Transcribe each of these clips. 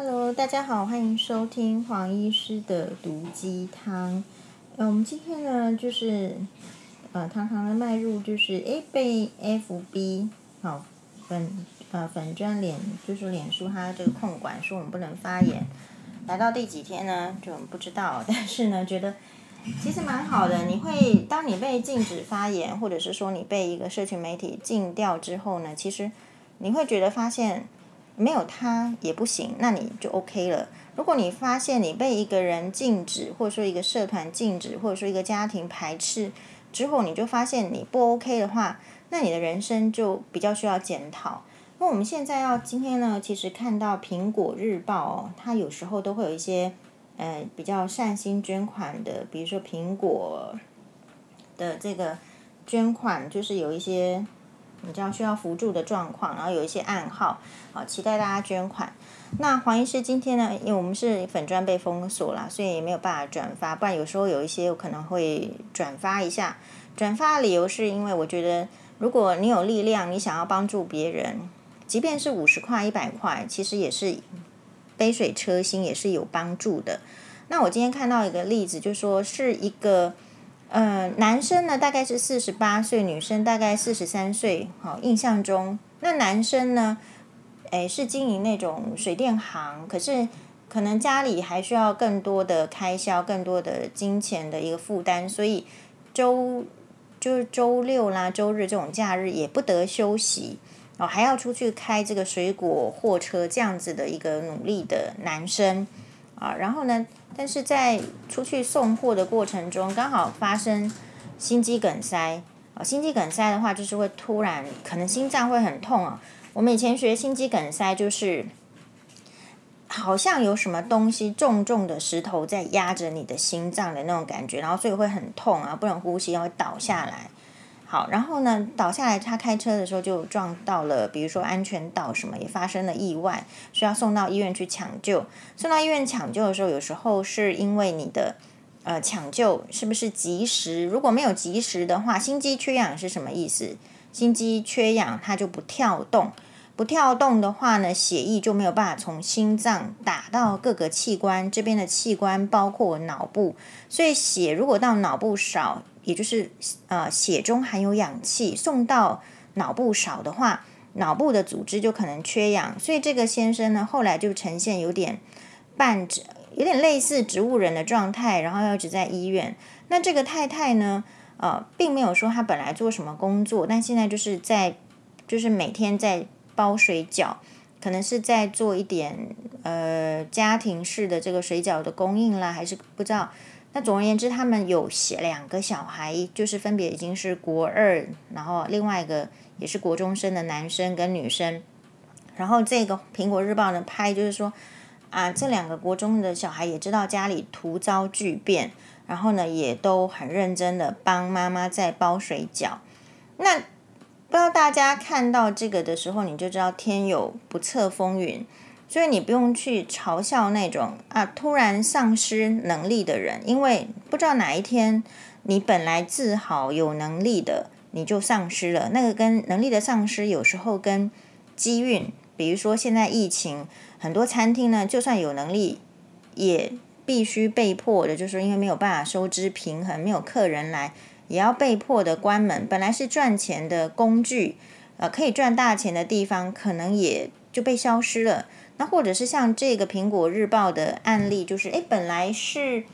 Hello，大家好，欢迎收听黄医师的毒鸡汤。呃，我们今天呢，就是呃，堂堂的迈入就是诶被 FB 好粉呃粉专脸就是脸书它这个控管说我们不能发言，来到第几天呢？就不知道，但是呢，觉得其实蛮好的。你会当你被禁止发言，或者是说你被一个社群媒体禁掉之后呢，其实你会觉得发现。没有他也不行，那你就 OK 了。如果你发现你被一个人禁止，或者说一个社团禁止，或者说一个家庭排斥之后，你就发现你不 OK 的话，那你的人生就比较需要检讨。那我们现在要今天呢，其实看到苹果日报哦，它有时候都会有一些呃比较善心捐款的，比如说苹果的这个捐款，就是有一些。你知道需要辅助的状况，然后有一些暗号，好，期待大家捐款。那黄医师今天呢，因为我们是粉砖被封锁了，所以也没有办法转发。不然有时候有一些我可能会转发一下。转发的理由是因为我觉得，如果你有力量，你想要帮助别人，即便是五十块、一百块，其实也是杯水车薪，也是有帮助的。那我今天看到一个例子，就说是一个。呃，男生呢大概是四十八岁，女生大概四十三岁。好，印象中那男生呢，诶是经营那种水电行，可是可能家里还需要更多的开销，更多的金钱的一个负担，所以周就是周六啦、周日这种假日也不得休息哦，还要出去开这个水果货车这样子的一个努力的男生啊，然后呢，但是在出去送货的过程中，刚好发生心肌梗塞。啊，心肌梗塞的话，就是会突然可能心脏会很痛啊。我们以前学心肌梗塞，就是好像有什么东西重重的石头在压着你的心脏的那种感觉，然后所以会很痛啊，不能呼吸，然后会倒下来。好，然后呢，倒下来，他开车的时候就撞到了，比如说安全岛什么，也发生了意外，需要送到医院去抢救。送到医院抢救的时候，有时候是因为你的呃抢救是不是及时？如果没有及时的话，心肌缺氧是什么意思？心肌缺氧，它就不跳动，不跳动的话呢，血液就没有办法从心脏打到各个器官，这边的器官包括脑部，所以血如果到脑部少。也就是呃，血中含有氧气送到脑部少的话，脑部的组织就可能缺氧，所以这个先生呢，后来就呈现有点半植，有点类似植物人的状态，然后要一直在医院。那这个太太呢，呃，并没有说她本来做什么工作，但现在就是在，就是每天在包水饺，可能是在做一点呃家庭式的这个水饺的供应啦，还是不知道。那总而言之，他们有写两个小孩，就是分别已经是国二，然后另外一个也是国中生的男生跟女生。然后这个苹果日报呢拍，就是说啊，这两个国中的小孩也知道家里突遭巨变，然后呢也都很认真的帮妈妈在包水饺。那不知道大家看到这个的时候，你就知道天有不测风云。所以你不用去嘲笑那种啊突然丧失能力的人，因为不知道哪一天你本来自豪有能力的你就丧失了。那个跟能力的丧失有时候跟机运，比如说现在疫情，很多餐厅呢就算有能力，也必须被迫的，就是因为没有办法收支平衡，没有客人来，也要被迫的关门。本来是赚钱的工具，呃，可以赚大钱的地方，可能也就被消失了。那或者是像这个苹果日报的案例，就是诶，本来是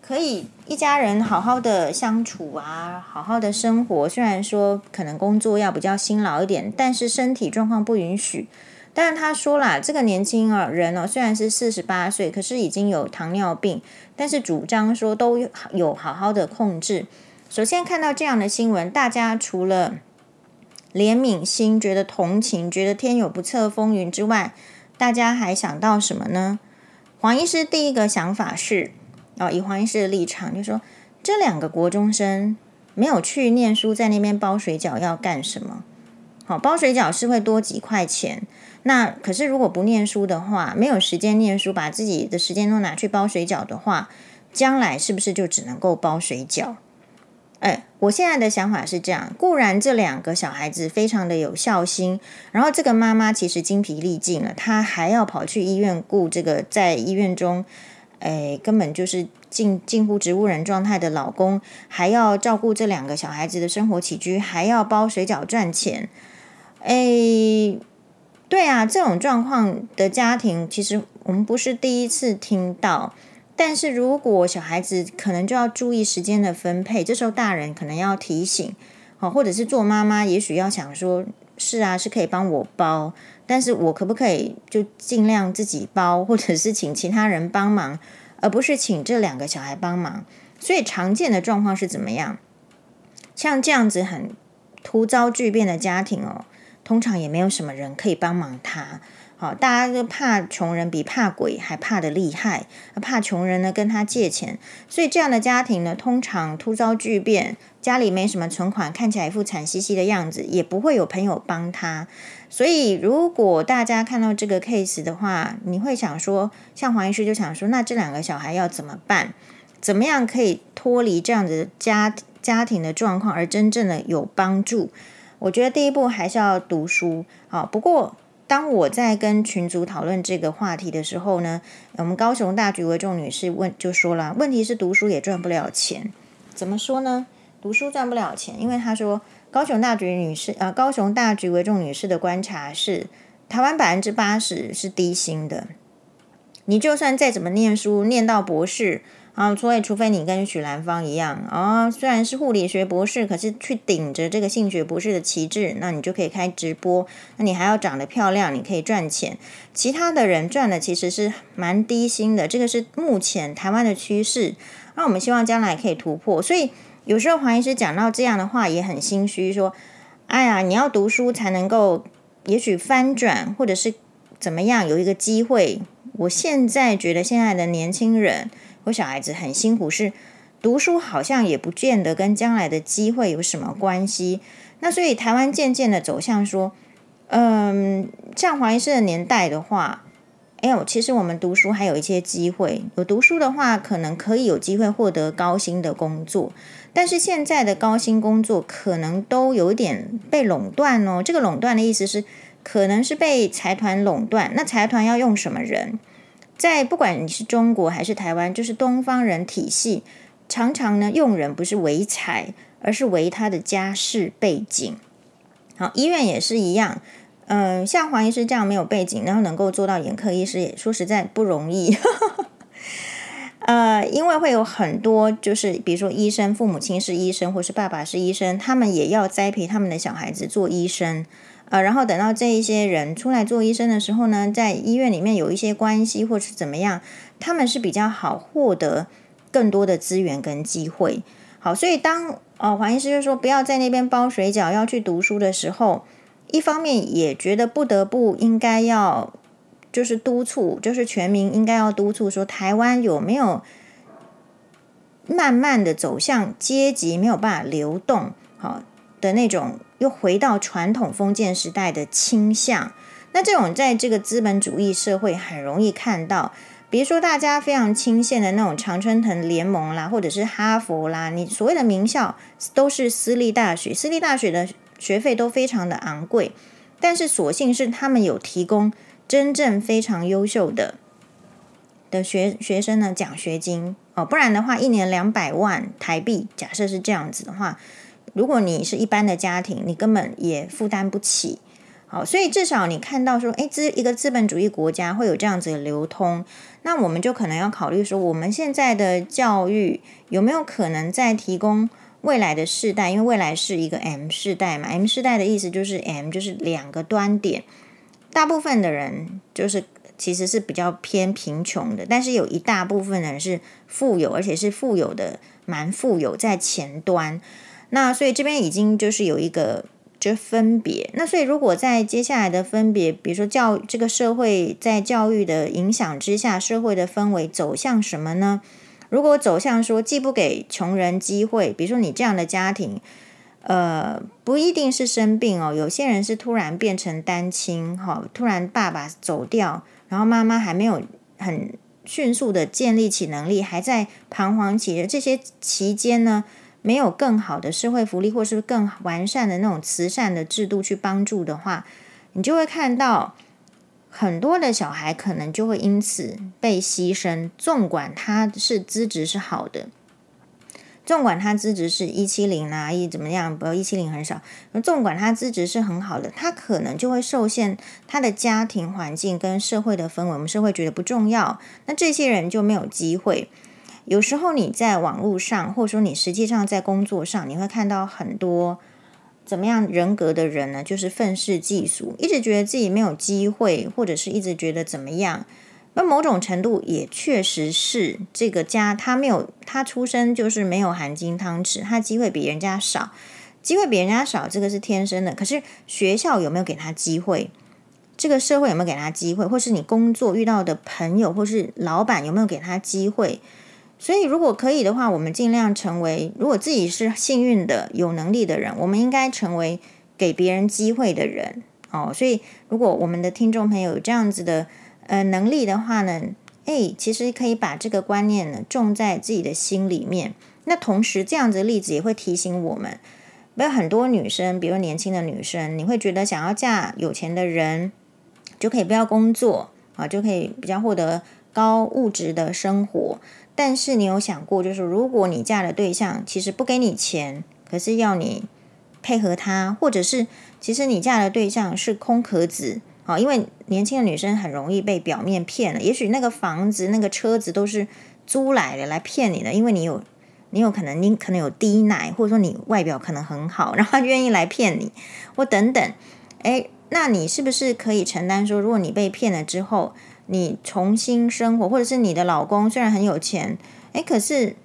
可以一家人好好的相处啊，好好的生活。虽然说可能工作要比较辛劳一点，但是身体状况不允许。但是他说啦，这个年轻啊人哦，虽然是四十八岁，可是已经有糖尿病，但是主张说都有好好的控制。首先看到这样的新闻，大家除了怜悯心、觉得同情、觉得天有不测风云之外，大家还想到什么呢？黄医师第一个想法是，哦，以黄医师的立场，就是说这两个国中生没有去念书，在那边包水饺要干什么？好，包水饺是会多几块钱。那可是如果不念书的话，没有时间念书，把自己的时间都拿去包水饺的话，将来是不是就只能够包水饺？哎，我现在的想法是这样：固然这两个小孩子非常的有孝心，然后这个妈妈其实精疲力尽了，她还要跑去医院顾这个在医院中，哎，根本就是近近乎植物人状态的老公，还要照顾这两个小孩子的生活起居，还要包水饺赚钱。哎，对啊，这种状况的家庭，其实我们不是第一次听到。但是如果小孩子可能就要注意时间的分配，这时候大人可能要提醒，好，或者是做妈妈，也许要想说，是啊，是可以帮我包，但是我可不可以就尽量自己包，或者是请其他人帮忙，而不是请这两个小孩帮忙。所以常见的状况是怎么样？像这样子很突遭巨变的家庭哦，通常也没有什么人可以帮忙他。好，大家就怕穷人比怕鬼还怕得厉害，怕穷人呢跟他借钱，所以这样的家庭呢，通常突遭巨变，家里没什么存款，看起来一副惨兮兮的样子，也不会有朋友帮他。所以，如果大家看到这个 case 的话，你会想说，像黄医师就想说，那这两个小孩要怎么办？怎么样可以脱离这样子的家家庭的状况，而真正的有帮助？我觉得第一步还是要读书。好，不过。当我在跟群组讨论这个话题的时候呢，我们高雄大局为重女士问就说了，问题是读书也赚不了钱，怎么说呢？读书赚不了钱，因为她说高雄大局女士呃，高雄大局为重女士的观察是，台湾百分之八十是低薪的，你就算再怎么念书，念到博士。啊，所以除非你跟许兰芳一样啊、哦，虽然是护理学博士，可是去顶着这个性学博士的旗帜，那你就可以开直播。那你还要长得漂亮，你可以赚钱。其他的人赚的其实是蛮低薪的，这个是目前台湾的趋势。那我们希望将来可以突破。所以有时候黄医师讲到这样的话，也很心虚，说：“哎呀，你要读书才能够，也许翻转，或者是怎么样，有一个机会。”我现在觉得现在的年轻人。我小孩子很辛苦，是读书好像也不见得跟将来的机会有什么关系。那所以台湾渐渐的走向说，嗯，像黄医师的年代的话，哎呦，其实我们读书还有一些机会。有读书的话，可能可以有机会获得高薪的工作。但是现在的高薪工作可能都有点被垄断哦。这个垄断的意思是，可能是被财团垄断。那财团要用什么人？在不管你是中国还是台湾，就是东方人体系，常常呢用人不是为才，而是为他的家世背景。好，医院也是一样，嗯、像黄医师这样没有背景，然后能够做到眼科医师，也说实在不容易。呃，因为会有很多，就是比如说医生，父母亲是医生，或是爸爸是医生，他们也要栽培他们的小孩子做医生。呃，然后等到这一些人出来做医生的时候呢，在医院里面有一些关系或是怎么样，他们是比较好获得更多的资源跟机会。好，所以当呃黄医师就说不要在那边包水饺，要去读书的时候，一方面也觉得不得不应该要就是督促，就是全民应该要督促说，台湾有没有慢慢的走向阶级没有办法流动好的那种。又回到传统封建时代的倾向，那这种在这个资本主义社会很容易看到，比如说大家非常清羡的那种常春藤联盟啦，或者是哈佛啦，你所谓的名校都是私立大学，私立大学的学费都非常的昂贵，但是所幸是他们有提供真正非常优秀的的学学生的奖学金哦，不然的话一年两百万台币，假设是这样子的话。如果你是一般的家庭，你根本也负担不起。好，所以至少你看到说，诶，资一个资本主义国家会有这样子的流通，那我们就可能要考虑说，我们现在的教育有没有可能在提供未来的世代？因为未来是一个 M 世代嘛，M 世代的意思就是 M 就是两个端点，大部分的人就是其实是比较偏贫穷的，但是有一大部分人是富有，而且是富有的蛮富有在前端。那所以这边已经就是有一个就分别。那所以如果在接下来的分别，比如说教这个社会在教育的影响之下，社会的氛围走向什么呢？如果走向说既不给穷人机会，比如说你这样的家庭，呃，不一定是生病哦，有些人是突然变成单亲，哈，突然爸爸走掉，然后妈妈还没有很迅速的建立起能力，还在彷徨期的这些期间呢。没有更好的社会福利，或是更完善的那种慈善的制度去帮助的话，你就会看到很多的小孩可能就会因此被牺牲。纵管他是资质是好的。纵管他资质是一七零啊，一怎么样？不要一七零很少。那纵管他资质是很好的，他可能就会受限他的家庭环境跟社会的氛围。我们社会觉得不重要，那这些人就没有机会。有时候你在网络上，或者说你实际上在工作上，你会看到很多怎么样人格的人呢？就是愤世嫉俗，一直觉得自己没有机会，或者是一直觉得怎么样。那某种程度也确实是这个家，他没有他出生就是没有含金汤匙，他机会比人家少，机会比人家少，这个是天生的。可是学校有没有给他机会？这个社会有没有给他机会？或是你工作遇到的朋友或是老板有没有给他机会？所以如果可以的话，我们尽量成为，如果自己是幸运的、有能力的人，我们应该成为给别人机会的人哦。所以如果我们的听众朋友有这样子的。呃，能力的话呢，诶，其实可以把这个观念呢种在自己的心里面。那同时，这样子的例子也会提醒我们，不要很多女生，比如年轻的女生，你会觉得想要嫁有钱的人，就可以不要工作啊，就可以比较获得高物质的生活。但是你有想过，就是如果你嫁的对象其实不给你钱，可是要你配合他，或者是其实你嫁的对象是空壳子。好，因为年轻的女生很容易被表面骗了。也许那个房子、那个车子都是租来的，来骗你的。因为你有，你有可能，你可能有低奶，或者说你外表可能很好，然后愿意来骗你，或等等。诶，那你是不是可以承担说，如果你被骗了之后，你重新生活，或者是你的老公虽然很有钱，诶，可是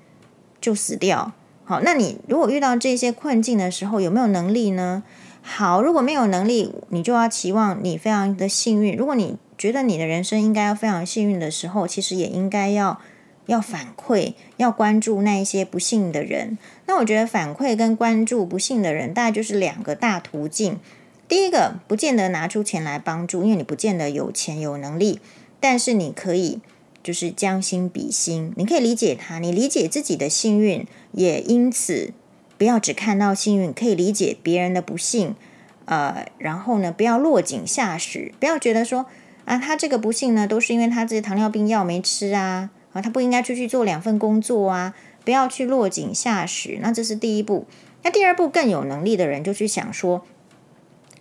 就死掉。好，那你如果遇到这些困境的时候，有没有能力呢？好，如果没有能力，你就要期望你非常的幸运。如果你觉得你的人生应该要非常幸运的时候，其实也应该要要反馈，要关注那一些不幸的人。那我觉得反馈跟关注不幸的人，大概就是两个大途径。第一个，不见得拿出钱来帮助，因为你不见得有钱有能力，但是你可以就是将心比心，你可以理解他，你理解自己的幸运，也因此。不要只看到幸运，可以理解别人的不幸，呃，然后呢，不要落井下石，不要觉得说啊，他这个不幸呢，都是因为他自己糖尿病药没吃啊，啊，他不应该出去做两份工作啊，不要去落井下石。那这是第一步。那第二步，更有能力的人就去想说，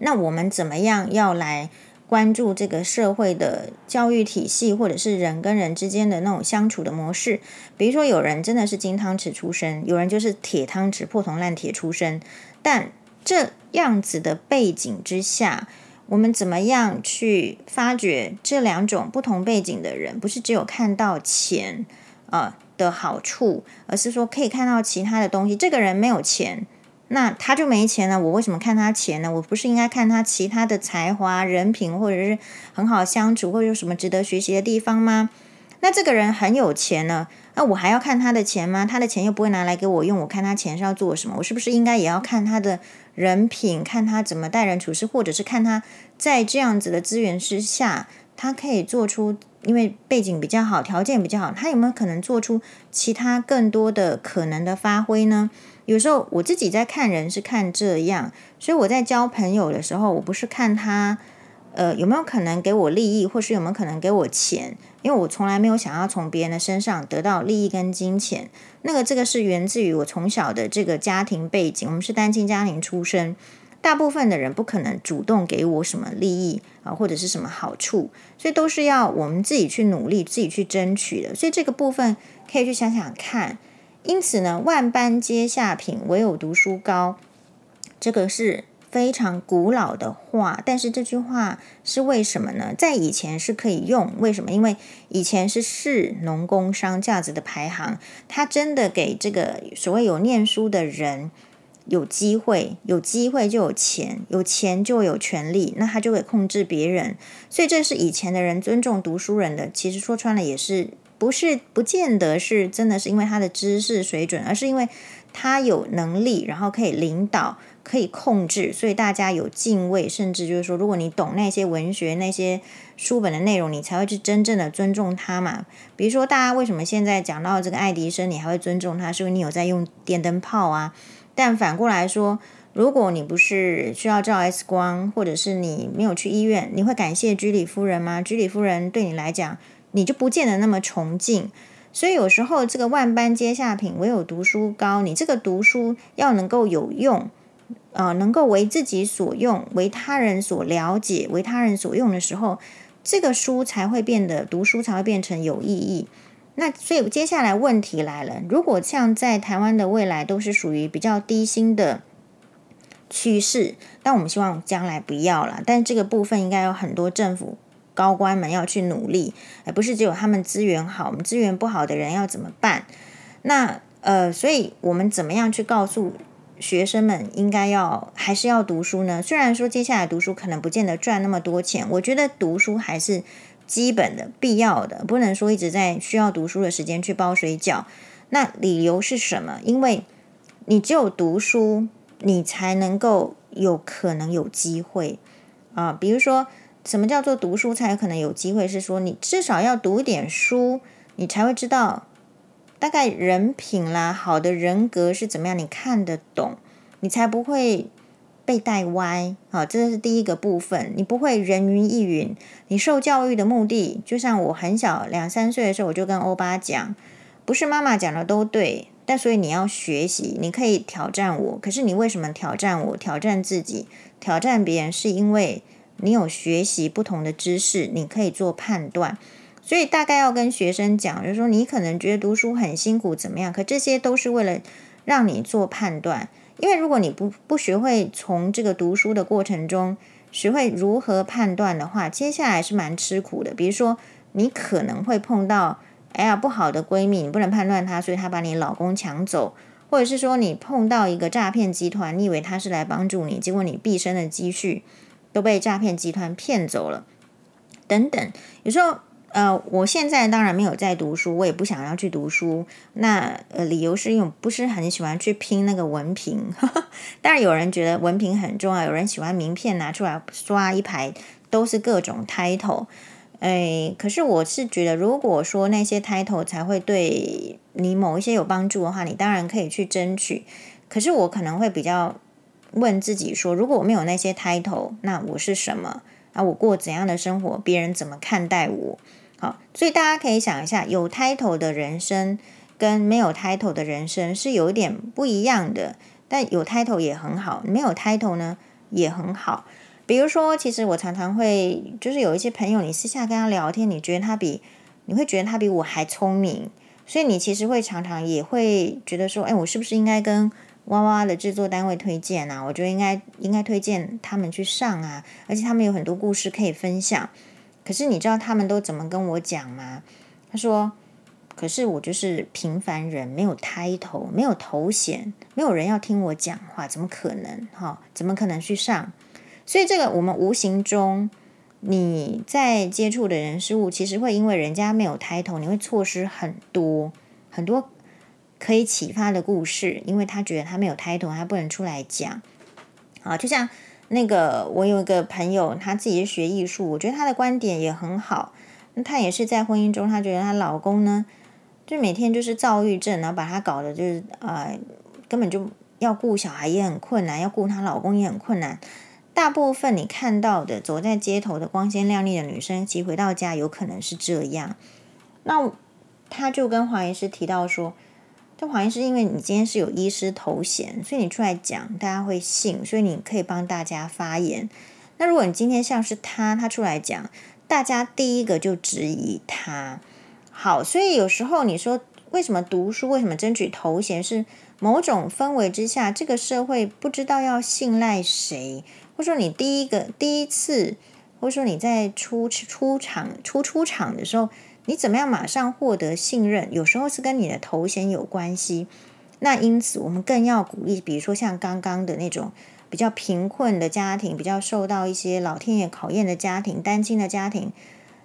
那我们怎么样要来？关注这个社会的教育体系，或者是人跟人之间的那种相处的模式。比如说，有人真的是金汤匙出身，有人就是铁汤匙破铜烂铁出身。但这样子的背景之下，我们怎么样去发掘这两种不同背景的人？不是只有看到钱啊的好处，而是说可以看到其他的东西。这个人没有钱。那他就没钱了，我为什么看他钱呢？我不是应该看他其他的才华、人品，或者是很好相处，或者有什么值得学习的地方吗？那这个人很有钱呢，那我还要看他的钱吗？他的钱又不会拿来给我用，我看他钱是要做什么？我是不是应该也要看他的人品，看他怎么待人处事，或者是看他在这样子的资源之下，他可以做出，因为背景比较好，条件比较好，他有没有可能做出其他更多的可能的发挥呢？有时候我自己在看人是看这样，所以我在交朋友的时候，我不是看他，呃，有没有可能给我利益，或是有没有可能给我钱，因为我从来没有想要从别人的身上得到利益跟金钱。那个这个是源自于我从小的这个家庭背景，我们是单亲家庭出身，大部分的人不可能主动给我什么利益啊，或者是什么好处，所以都是要我们自己去努力，自己去争取的。所以这个部分可以去想想看。因此呢，万般皆下品，唯有读书高。这个是非常古老的话，但是这句话是为什么呢？在以前是可以用，为什么？因为以前是士农工商这样子的排行，他真的给这个所谓有念书的人有机会，有机会就有钱，有钱就有权利，那他就会控制别人。所以这是以前的人尊重读书人的，其实说穿了也是。不是，不见得是真的是因为他的知识水准，而是因为他有能力，然后可以领导，可以控制，所以大家有敬畏，甚至就是说，如果你懂那些文学、那些书本的内容，你才会去真正的尊重他嘛。比如说，大家为什么现在讲到这个爱迪生，你还会尊重他，是因为你有在用电灯泡啊。但反过来说，如果你不是需要照 X 光，或者是你没有去医院，你会感谢居里夫人吗？居里夫人对你来讲，你就不见得那么崇敬。所以有时候这个万般皆下品，唯有读书高。你这个读书要能够有用，呃，能够为自己所用，为他人所了解，为他人所用的时候，这个书才会变得读书才会变成有意义。那所以接下来问题来了，如果像在台湾的未来都是属于比较低薪的趋势，但我们希望将来不要了。但这个部分应该有很多政府。高官们要去努力，而不是只有他们资源好，我们资源不好的人要怎么办？那呃，所以我们怎么样去告诉学生们应该要还是要读书呢？虽然说接下来读书可能不见得赚那么多钱，我觉得读书还是基本的、必要的，不能说一直在需要读书的时间去包水饺。那理由是什么？因为你只有读书，你才能够有可能有机会啊，比如说。什么叫做读书才有可能有机会？是说你至少要读一点书，你才会知道大概人品啦、好的人格是怎么样，你看得懂，你才不会被带歪。好，这是第一个部分，你不会人云亦云。你受教育的目的，就像我很小两三岁的时候，我就跟欧巴讲，不是妈妈讲的都对，但所以你要学习，你可以挑战我。可是你为什么挑战我？挑战自己，挑战别人，是因为。你有学习不同的知识，你可以做判断，所以大概要跟学生讲，就是说你可能觉得读书很辛苦，怎么样？可这些都是为了让你做判断，因为如果你不不学会从这个读书的过程中学会如何判断的话，接下来是蛮吃苦的。比如说，你可能会碰到，哎呀，不好的闺蜜，你不能判断她，所以她把你老公抢走，或者是说你碰到一个诈骗集团，你以为他是来帮助你，结果你毕生的积蓄。都被诈骗集团骗走了，等等。有时候，呃，我现在当然没有在读书，我也不想要去读书。那呃，理由是因为我不是很喜欢去拼那个文凭。当然，有人觉得文凭很重要，有人喜欢名片拿出来刷一排，都是各种 title。哎，可是我是觉得，如果说那些 title 才会对你某一些有帮助的话，你当然可以去争取。可是我可能会比较。问自己说：如果我没有那些 title，那我是什么？啊，我过怎样的生活？别人怎么看待我？好，所以大家可以想一下，有 title 的人生跟没有 title 的人生是有一点不一样的。但有 title 也很好，没有 title 呢也很好。比如说，其实我常常会，就是有一些朋友，你私下跟他聊天，你觉得他比，你会觉得他比我还聪明，所以你其实会常常也会觉得说，哎，我是不是应该跟哇哇的制作单位推荐啊，我觉得应该应该推荐他们去上啊，而且他们有很多故事可以分享。可是你知道他们都怎么跟我讲吗？他说：“可是我就是平凡人，没有 title，没有头衔，没有人要听我讲话，怎么可能？哈，怎么可能去上？所以这个我们无形中你在接触的人事物，其实会因为人家没有 title，你会错失很多很多。”可以启发的故事，因为他觉得他没有 title，他不能出来讲。好，就像那个我有一个朋友，他自己是学艺术，我觉得他的观点也很好。那他也是在婚姻中，他觉得她老公呢，就每天就是躁郁症，然后把他搞得就是呃，根本就要顾小孩也很困难，要顾她老公也很困难。大部分你看到的走在街头的光鲜亮丽的女生，其实回到家有可能是这样。那他就跟黄医师提到说。这黄医师，因为你今天是有医师头衔，所以你出来讲，大家会信，所以你可以帮大家发言。那如果你今天像是他，他出来讲，大家第一个就质疑他。好，所以有时候你说为什么读书，为什么争取头衔，是某种氛围之下，这个社会不知道要信赖谁，或者说你第一个第一次，或者说你在出出场出出场的时候。你怎么样马上获得信任？有时候是跟你的头衔有关系。那因此，我们更要鼓励，比如说像刚刚的那种比较贫困的家庭，比较受到一些老天爷考验的家庭，单亲的家庭，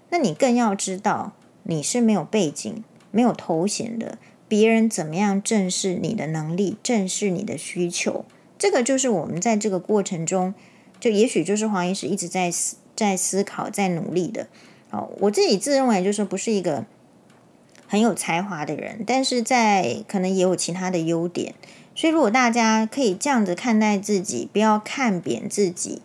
那你更要知道，你是没有背景、没有头衔的。别人怎么样正视你的能力，正视你的需求。这个就是我们在这个过程中，就也许就是黄医师一直在思在思考、在努力的。我自己自认为就是不是一个很有才华的人，但是在可能也有其他的优点。所以如果大家可以这样子看待自己，不要看扁自己，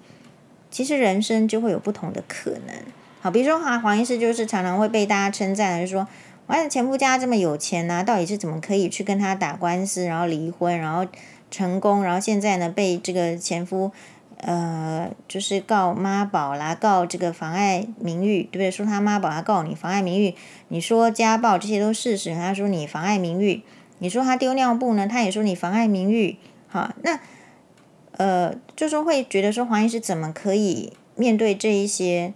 其实人生就会有不同的可能。好，比如说哈，黄医师就是常常会被大家称赞，就是说，哇，前夫家这么有钱呐、啊，到底是怎么可以去跟他打官司，然后离婚，然后。成功，然后现在呢，被这个前夫，呃，就是告妈宝啦，告这个妨碍名誉，对不对？说他妈宝，他告你妨碍名誉。你说家暴，这些都是事实，他说你妨碍名誉。你说他丢尿布呢，他也说你妨碍名誉。好，那呃，就说会觉得说黄医师怎么可以面对这一些？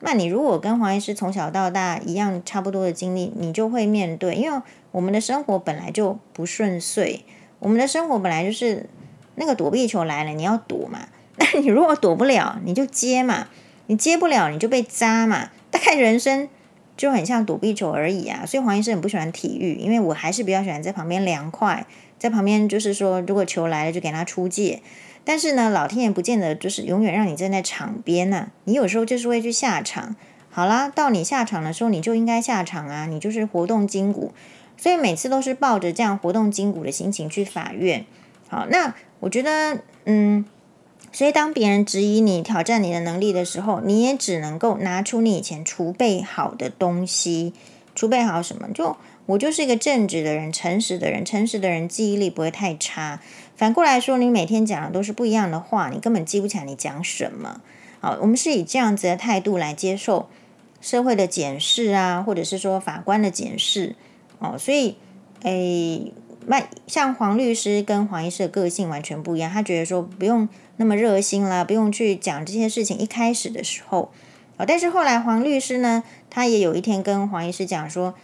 那你如果跟黄医师从小到大一样差不多的经历，你就会面对，因为我们的生活本来就不顺遂。我们的生活本来就是那个躲避球来了，你要躲嘛。那你如果躲不了，你就接嘛。你接不了，你就被扎嘛。大概人生就很像躲避球而已啊。所以黄医生很不喜欢体育，因为我还是比较喜欢在旁边凉快，在旁边就是说，如果球来了就给他出界。但是呢，老天爷不见得就是永远让你站在场边呐、你有时候就是会去下场。好啦，到你下场的时候，你就应该下场啊。你就是活动筋骨。所以每次都是抱着这样活动筋骨的心情去法院。好，那我觉得，嗯，所以当别人质疑你、挑战你的能力的时候，你也只能够拿出你以前储备好的东西。储备好什么？就我就是一个正直的人、诚实的人。诚实的人记忆力不会太差。反过来说，你每天讲的都是不一样的话，你根本记不起来你讲什么。好，我们是以这样子的态度来接受社会的检视啊，或者是说法官的检视。哦，所以，诶，那像黄律师跟黄医师的个性完全不一样。他觉得说不用那么热心啦，不用去讲这些事情。一开始的时候，哦，但是后来黄律师呢，他也有一天跟黄医师讲说，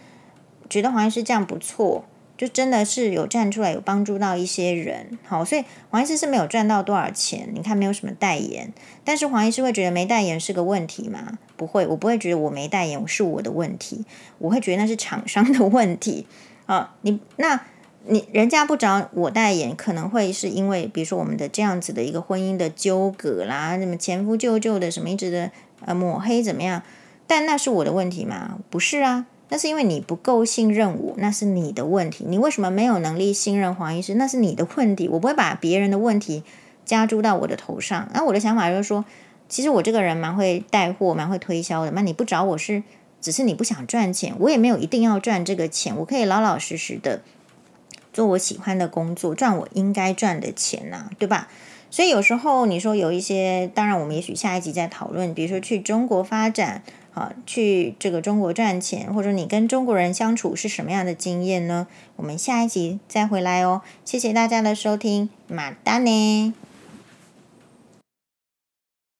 觉得黄医师这样不错，就真的是有站出来，有帮助到一些人。好，所以黄医师是没有赚到多少钱，你看没有什么代言，但是黄医师会觉得没代言是个问题吗？不会，我不会觉得我没代言是我的问题，我会觉得那是厂商的问题啊。你那你人家不找我代言，可能会是因为比如说我们的这样子的一个婚姻的纠葛啦，什么前夫旧旧的什么一直的呃抹黑怎么样？但那是我的问题吗？不是啊，那是因为你不够信任我，那是你的问题。你为什么没有能力信任黄医师？那是你的问题。我不会把别人的问题加诸到我的头上。那我的想法就是说。其实我这个人蛮会带货，蛮会推销的。那你不找我是，只是你不想赚钱，我也没有一定要赚这个钱，我可以老老实实的做我喜欢的工作，赚我应该赚的钱呐、对吧？所以有时候你说有一些，当然我们也许下一集再讨论，比如说去中国发展，啊，去这个中国赚钱，或者你跟中国人相处是什么样的经验呢？我们下一集再回来哦。谢谢大家的收听，马丹呢。